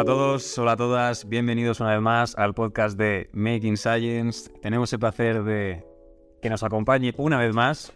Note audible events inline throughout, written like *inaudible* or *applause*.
Hola a todos, hola a todas, bienvenidos una vez más al podcast de Making Science. Tenemos el placer de que nos acompañe una vez más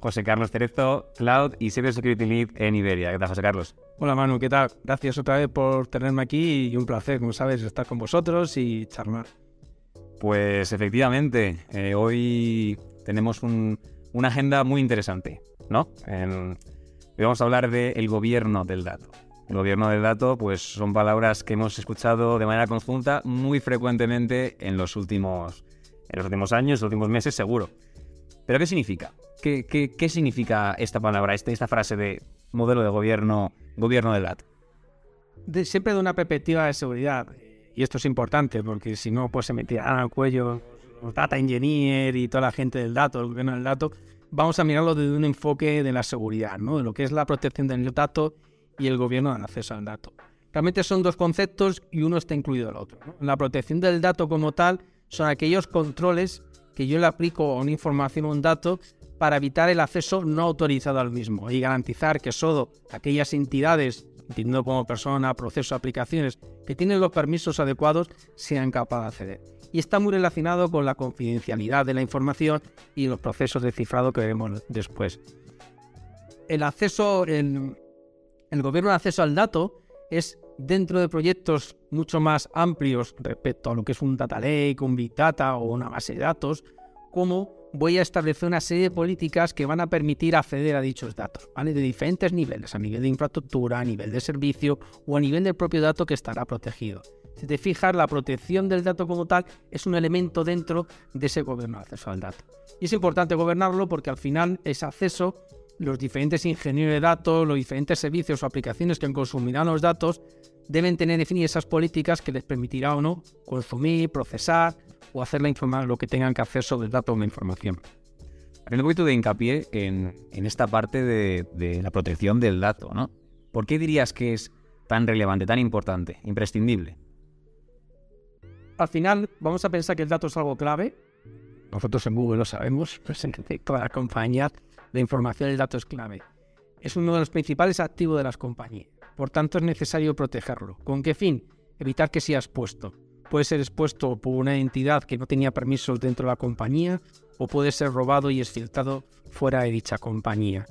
José Carlos Cerezo, Cloud y Cyber Security Lead en Iberia. ¿Qué tal, José Carlos? Hola Manu, ¿qué tal? Gracias otra vez por tenerme aquí y un placer, como sabes, estar con vosotros y charlar. Pues efectivamente, eh, hoy tenemos una agenda muy interesante, ¿no? hoy vamos a hablar del gobierno del dato. Gobierno del dato, pues son palabras que hemos escuchado de manera conjunta muy frecuentemente en los últimos, en los últimos años, los últimos meses, seguro. ¿Pero qué significa? ¿Qué, qué, significa esta palabra, esta, esta frase de modelo de gobierno, gobierno del dato? siempre de una perspectiva de seguridad. Y esto es importante porque si no, pues se metirán al cuello data engineer y toda la gente del dato, el gobierno del dato. Vamos a mirarlo desde un enfoque de la seguridad, ¿no? de lo que es la protección del dato y el gobierno del acceso al dato. Realmente son dos conceptos y uno está incluido el otro. La protección del dato como tal son aquellos controles que yo le aplico a una información o un dato para evitar el acceso no autorizado al mismo y garantizar que solo aquellas entidades, entendiendo como persona, proceso, aplicaciones, que tienen los permisos adecuados, sean capaces de acceder. Y está muy relacionado con la confidencialidad de la información y los procesos de cifrado que veremos después. El acceso, en el gobierno de acceso al dato es dentro de proyectos mucho más amplios respecto a lo que es un data lake, un big data o una base de datos, como voy a establecer una serie de políticas que van a permitir acceder a dichos datos, ¿vale? De diferentes niveles, a nivel de infraestructura, a nivel de servicio o a nivel del propio dato que estará protegido. Si te fijas, la protección del dato como tal es un elemento dentro de ese gobierno de acceso al dato. Y es importante gobernarlo porque al final ese acceso, los diferentes ingenieros de datos, los diferentes servicios o aplicaciones que consumirán los datos, deben tener definidas esas políticas que les permitirá o no consumir, procesar o hacer la información, lo que tengan que hacer sobre el dato o la información. Hay un poquito de hincapié en, esta parte de, la protección del dato, ¿no? ¿Por qué dirías que es tan relevante, tan importante, imprescindible? Al final, vamos a pensar que el dato es algo clave. Nosotros en Google lo sabemos, pues *laughs* en toda la compañía, la información del dato es clave. Es uno de los principales activos de las compañías. Por tanto, es necesario protegerlo. ¿Con qué fin? Evitar que sea expuesto. Puede ser expuesto por una entidad que no tenía permisos dentro de la compañía o puede ser robado y exfiltrado fuera de dicha compañía.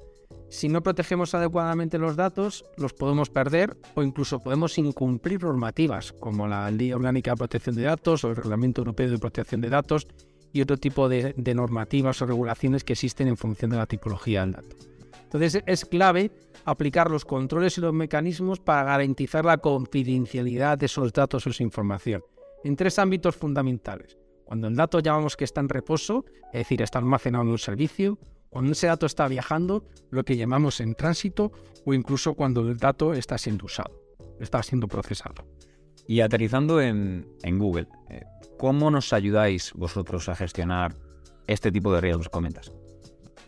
Si no protegemos adecuadamente los datos, los podemos perder o incluso podemos incumplir normativas como la Ley Orgánica de Protección de Datos o el Reglamento Europeo de Protección de Datos y otro tipo de, normativas o regulaciones que existen en función de la tipología del dato. Entonces es clave aplicar los controles y los mecanismos para garantizar la confidencialidad de esos datos o esa información en tres ámbitos fundamentales. Cuando el dato llamamos que está en reposo, es decir, está almacenado en un servicio, cuando ese dato está viajando, lo que llamamos en tránsito, o incluso cuando el dato está siendo usado, está siendo procesado. Y aterrizando en, Google, eh, ¿cómo nos ayudáis vosotros a gestionar este tipo de riesgos? Comentas.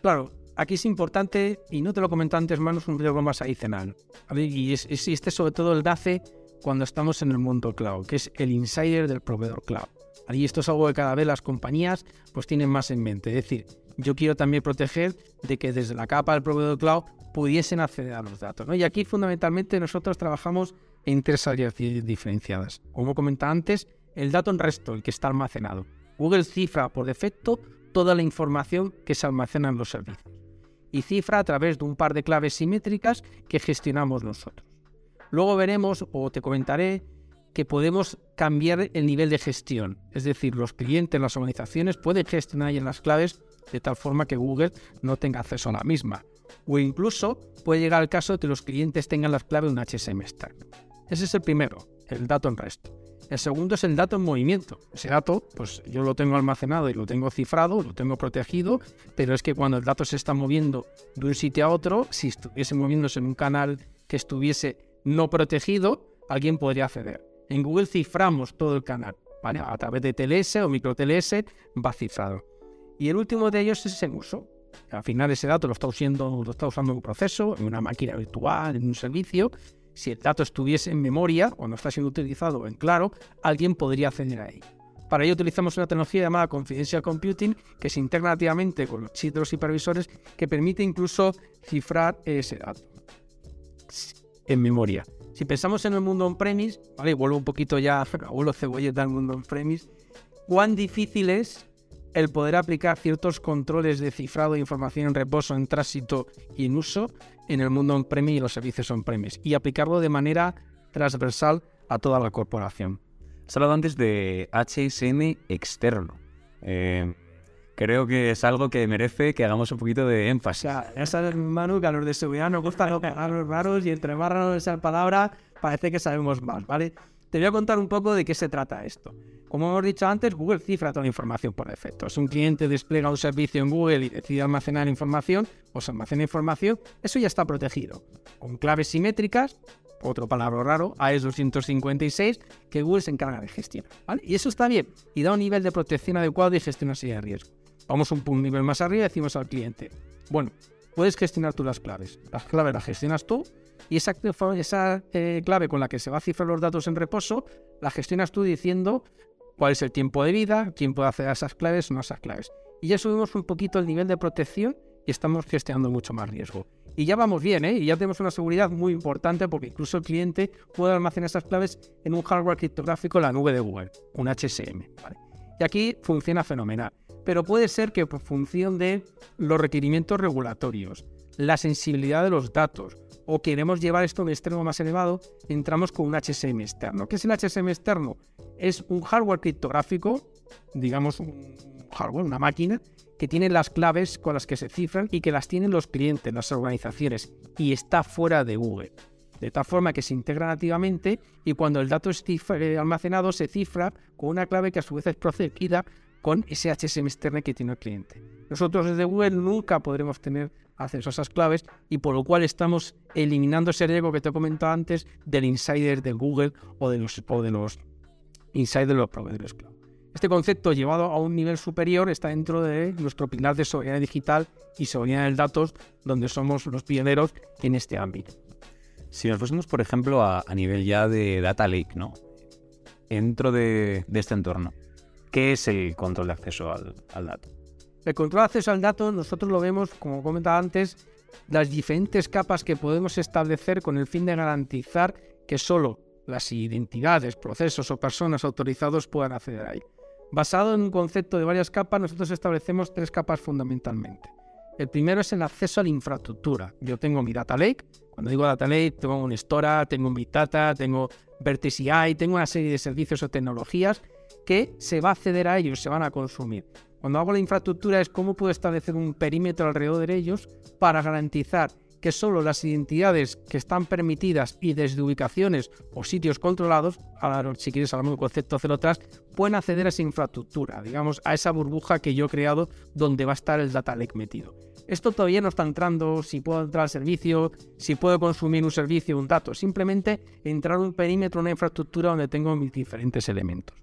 Claro, aquí es importante, y no te lo comenté antes, manos, un riesgo más adicional. Y existe sobre todo el DACE cuando estamos en el mundo cloud, que es el insider del proveedor cloud. Y esto es algo que cada vez las compañías pues tienen más en mente. Es decir, yo quiero también proteger de que desde la capa del proveedor cloud pudiesen acceder a los datos. Y aquí fundamentalmente nosotros trabajamos en tres áreas diferenciadas. Como comentaba antes, el dato en resto, el que está almacenado. Google cifra por defecto toda la información que se almacena en los servicios y cifra a través de un par de claves simétricas que gestionamos nosotros. Luego veremos o te comentaré que podemos cambiar el nivel de gestión, es decir, los clientes, las organizaciones pueden gestionar en las claves de tal forma que Google no tenga acceso a la misma. O incluso puede llegar al caso de que los clientes tengan las claves de un HSM stack. Ese es el primero, el dato en resto. El segundo es el dato en movimiento. Ese dato, pues yo lo tengo almacenado y lo tengo cifrado, lo tengo protegido, pero es que cuando el dato se está moviendo de un sitio a otro, si estuviese moviéndose en un canal que estuviese no protegido, alguien podría acceder. En Google ciframos todo el canal, A través de TLS o micro TLS va cifrado. Y el último de ellos es en uso. Al final ese dato lo está, usando, lo está usando en un proceso, en una máquina virtual, en un servicio, si el dato estuviese en memoria, cuando está siendo utilizado en claro, alguien podría acceder a él. Para ello utilizamos una tecnología llamada Confidential Computing que se integra nativamente con los chips de los que permite incluso cifrar ese dato en memoria. Si pensamos en el mundo on-premise, ¿vale? Vuelvo un poquito ya, vuelvo cebolleta al mundo on-premise, ¿cuán difícil es el poder aplicar ciertos controles de cifrado de información en reposo, en tránsito y en uso en el mundo on-premise y los servicios on-premise y aplicarlo de manera transversal a toda la corporación? Has hablado antes de HSM externo. Eh, creo que es algo que merece que hagamos un poquito de énfasis. O sea, ya sabes, Manu, que a los de seguridad nos gustan los palabras raros y entre más raros esa palabra, parece que sabemos más, ¿vale? Te voy a contar un poco de qué se trata esto. Como hemos dicho antes, Google cifra toda la información por defecto. Si un cliente despliega un servicio en Google y decide almacenar información, o se almacena información, eso ya está protegido. Con claves simétricas, otro palabra raro, AES 256, que Google se encarga de gestionar. Y eso está bien y da un nivel de protección adecuado y gestión así de riesgo. Vamos un nivel más arriba y decimos al cliente, bueno, puedes gestionar tú las claves. Las claves las gestionas tú y esa, esa eh, clave con la que se va a cifrar los datos en reposo, la gestionas tú diciendo cuál es el tiempo de vida, quién puede acceder a esas claves o no a esas claves. Y ya subimos un poquito el nivel de protección y estamos gestionando mucho más riesgo. Y ya vamos bien, ¿eh? Y ya tenemos una seguridad muy importante porque incluso el cliente puede almacenar esas claves en un hardware criptográfico en la nube de Google, un HSM. Y aquí funciona fenomenal. Pero puede ser que por función de los requerimientos regulatorios, la sensibilidad de los datos, o queremos llevar esto a un extremo más elevado, entramos con un HSM externo. ¿Qué es el HSM externo? Es un hardware criptográfico, digamos un hardware, una máquina, que tiene las claves con las que se cifran y que las tienen los clientes, las organizaciones, y está fuera de Google. De tal forma que se integra nativamente y cuando el dato es eh, almacenado se cifra con una clave que a su vez es procedida con ese HSM externo que tiene el cliente. Nosotros desde Google nunca podremos tener acceso a esas claves y por lo cual estamos eliminando ese riesgo que te he comentado antes del insider de Google o de los, o de los insiders de los proveedores cloud. Este concepto llevado a un nivel superior está dentro de nuestro pilar de seguridad digital y seguridad de datos, donde somos los pioneros en este ámbito. Si nos fuésemos, por ejemplo, a, nivel ya de data lake, ¿no? Dentro de, este entorno, ¿qué es el control de acceso al dato? El control de acceso al dato nosotros lo vemos, como comentaba antes, las diferentes capas que podemos establecer con el fin de garantizar que solo las identidades, procesos o personas autorizados puedan acceder a él. Basado en un concepto de varias capas, nosotros establecemos tres capas fundamentalmente. El primero es el acceso a la infraestructura. Yo tengo mi data lake. Cuando digo data lake, tengo un Stora, tengo un Big Data, tengo Vertex AI, tengo una serie de servicios o tecnologías que se va a acceder a ellos, se van a consumir. Cuando hago la infraestructura es cómo puedo establecer un perímetro alrededor de ellos para garantizar que solo las identidades que están permitidas y desde ubicaciones o sitios controlados, ahora si quieres hablamos del concepto cero atrás, pueden acceder a esa infraestructura, digamos, a esa burbuja que yo he creado donde va a estar el data lake metido. Esto todavía no está entrando, si puedo entrar al servicio, si puedo consumir un servicio, un dato, simplemente entrar un perímetro, una infraestructura donde tengo mis diferentes elementos.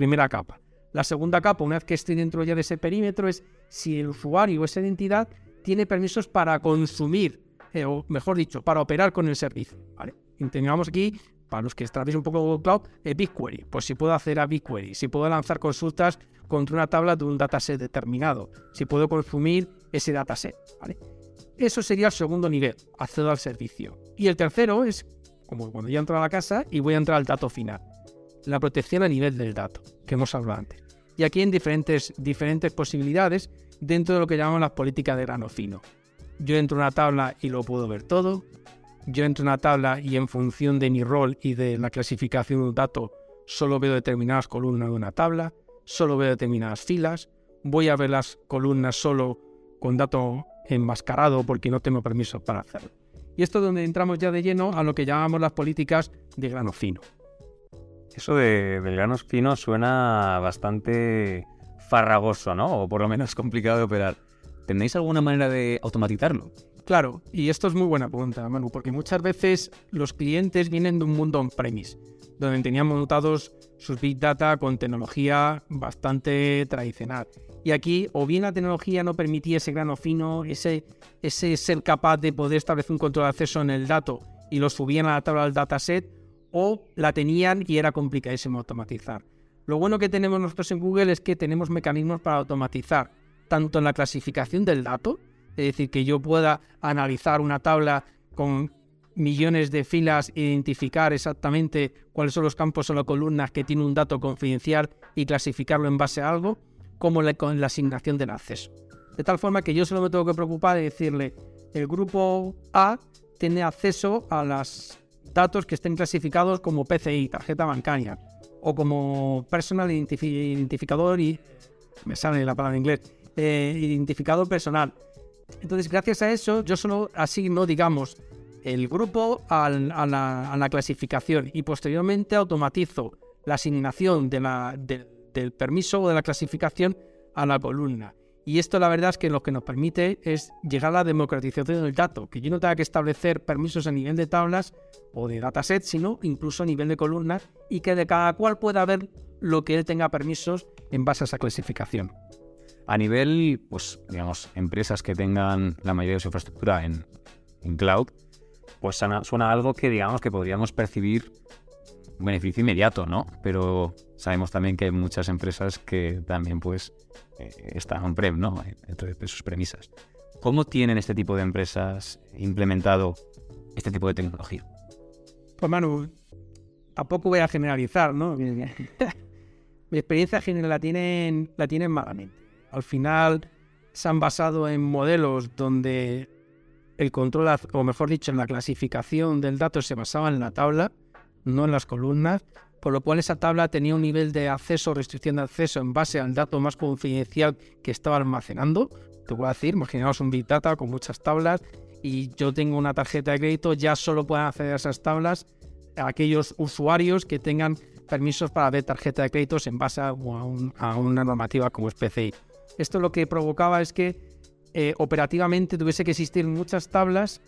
Primera capa. La segunda capa, una vez que estoy dentro ya de ese perímetro, es si el usuario o esa identidad tiene permisos para consumir eh, o mejor dicho, para operar con el servicio. ¿vale? Y tengamos aquí, para los que tratéis un poco Google Cloud, eh, BigQuery. Pues si puedo hacer a BigQuery, si puedo lanzar consultas contra una tabla de un dataset determinado, si puedo consumir ese dataset. ¿vale? Eso sería el segundo nivel, accedo al servicio. Y el tercero es, como cuando ya entro a la casa y voy a entrar al dato final, la protección a nivel del dato, que hemos hablado antes. Y aquí en diferentes, diferentes posibilidades dentro de lo que llamamos las políticas de grano fino. Yo entro en una tabla y lo puedo ver todo. Yo entro en una tabla y en función de mi rol y de la clasificación de un dato, solo veo determinadas columnas de una tabla, solo veo determinadas filas. Voy a ver las columnas solo con dato enmascarado porque no tengo permiso para hacerlo. Y esto es donde entramos ya de lleno a lo que llamamos las políticas de grano fino. Eso de, del grano fino suena bastante farragoso, ¿no? O por lo menos *laughs* complicado de operar. ¿Tenéis alguna manera de automatizarlo? Claro, y esto es muy buena pregunta, Manu, porque muchas veces los clientes vienen de un mundo on-premise, donde tenían montados sus big data con tecnología bastante tradicional. Y aquí, o bien la tecnología no permitía ese grano fino, ese ser capaz de poder establecer un control de acceso en el dato y lo subían a la tabla del dataset, o la tenían y era complicadísimo automatizar. Lo bueno que tenemos nosotros en Google es que tenemos mecanismos para automatizar tanto en la clasificación del dato, es decir, que yo pueda analizar una tabla con millones de filas, identificar exactamente cuáles son los campos o las columnas que tiene un dato confidencial y clasificarlo en base a algo, como con la asignación del acceso. De tal forma que yo solo me tengo que preocupar de decirle, el grupo A tiene acceso a los datos que estén clasificados como PCI, tarjeta bancaria, o como personal identificador y me sale la palabra en inglés, eh, identificador personal. Entonces, gracias a eso, yo solo asigno, digamos, el grupo a, la, clasificación y posteriormente automatizo la asignación del permiso o de la clasificación a la columna. Y esto la verdad es que lo que nos permite es llegar a la democratización del dato, que yo no tenga que establecer permisos a nivel de tablas o de dataset, sino incluso a nivel de columnas y que de cada cual pueda ver lo que él tenga permisos en base a esa clasificación. A nivel, pues, digamos, empresas que tengan la mayoría de su infraestructura en, cloud, pues suena, algo que digamos que podríamos percibir un beneficio inmediato, ¿no? Pero sabemos también que hay muchas empresas que también pues eh, están on-prem, ¿no? Entre sus premisas. ¿Cómo tienen este tipo de empresas implementado este tipo de tecnología? Pues Manu, tampoco voy a generalizar, ¿no? Mi experiencia general la tienen, la tienen malamente. Al final se han basado en modelos donde el control, o mejor dicho, en la clasificación del dato se basaba en la tabla, no en las columnas, por lo cual esa tabla tenía un nivel de acceso, restricción de acceso en base al dato más confidencial que estaba almacenando. Te voy a decir, imaginaos un Big Data con muchas tablas y yo tengo una tarjeta de crédito, ya solo pueden acceder a esas tablas aquellos usuarios que tengan permisos para ver tarjeta de créditos en base a, una normativa como es PCI. Esto lo que provocaba es que eh, operativamente tuviese que existir muchas tablas,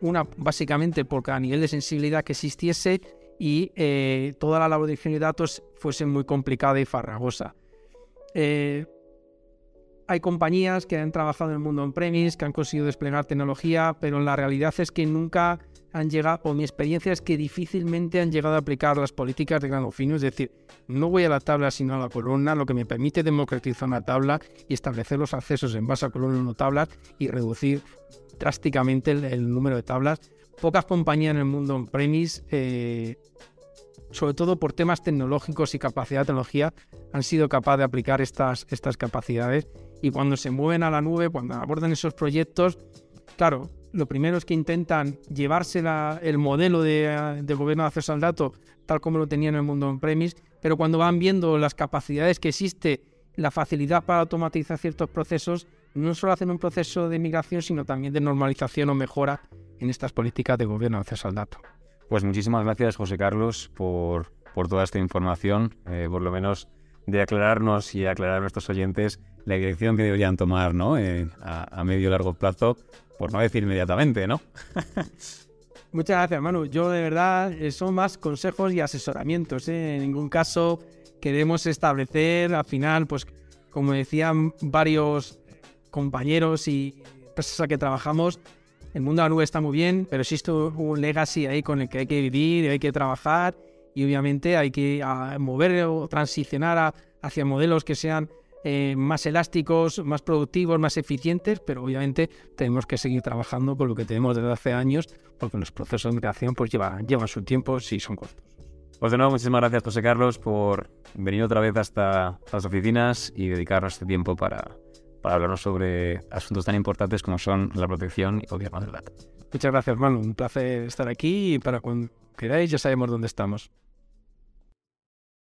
una básicamente porque a nivel de sensibilidad que existiese y eh, toda la labor de ingeniería de datos fuese muy complicada y farragosa. Eh, hay compañías que han trabajado en el mundo on-premise, que han conseguido desplegar tecnología, pero la realidad es que nunca han llegado, o mi experiencia es que difícilmente han llegado a aplicar las políticas de grado fino, es decir, no voy a la tabla sino a la columna, lo que me permite democratizar una tabla y establecer los accesos en base a columnas no tablas y reducir drásticamente el, número de tablas. Pocas compañías en el mundo on-premise, eh, sobre todo por temas tecnológicos y capacidad de tecnología, han sido capaces de aplicar estas, estas capacidades. Y cuando se mueven a la nube, cuando abordan esos proyectos, claro, lo primero es que intentan llevarse el modelo de, gobierno de acceso al dato tal como lo tenían en el mundo on-premise, pero cuando van viendo las capacidades que existe, la facilidad para automatizar ciertos procesos, no solo hacen un proceso de migración, sino también de normalización o mejora en estas políticas de gobierno de acceso al dato. Pues muchísimas gracias, José Carlos, por, por toda esta información, eh, por lo menos de aclararnos y aclarar a nuestros oyentes la dirección que deberían tomar ¿no? Eh, a, a medio y largo plazo por no decir inmediatamente, ¿no? *laughs* Muchas gracias, Manu. Yo de verdad son más consejos y asesoramientos. ¿eh? En ningún caso queremos establecer, al final, pues como decían varios compañeros y empresas a que trabajamos, el mundo de la nube está muy bien, pero existe un legacy ahí con el que hay que vivir, hay que trabajar y obviamente hay que mover o transicionar hacia modelos que sean eh, más elásticos, más productivos, más eficientes, pero obviamente tenemos que seguir trabajando con lo que tenemos desde hace años, porque los procesos de migración pues llevan, llevan su tiempo si son cortos. Pues de nuevo, muchísimas gracias, José Carlos, por venir otra vez hasta las oficinas y dedicarnos este tiempo para, para hablarnos sobre asuntos tan importantes como son la protección y gobierno del dato. Muchas gracias, Manu. Un placer estar aquí y para cuando queráis ya sabemos dónde estamos.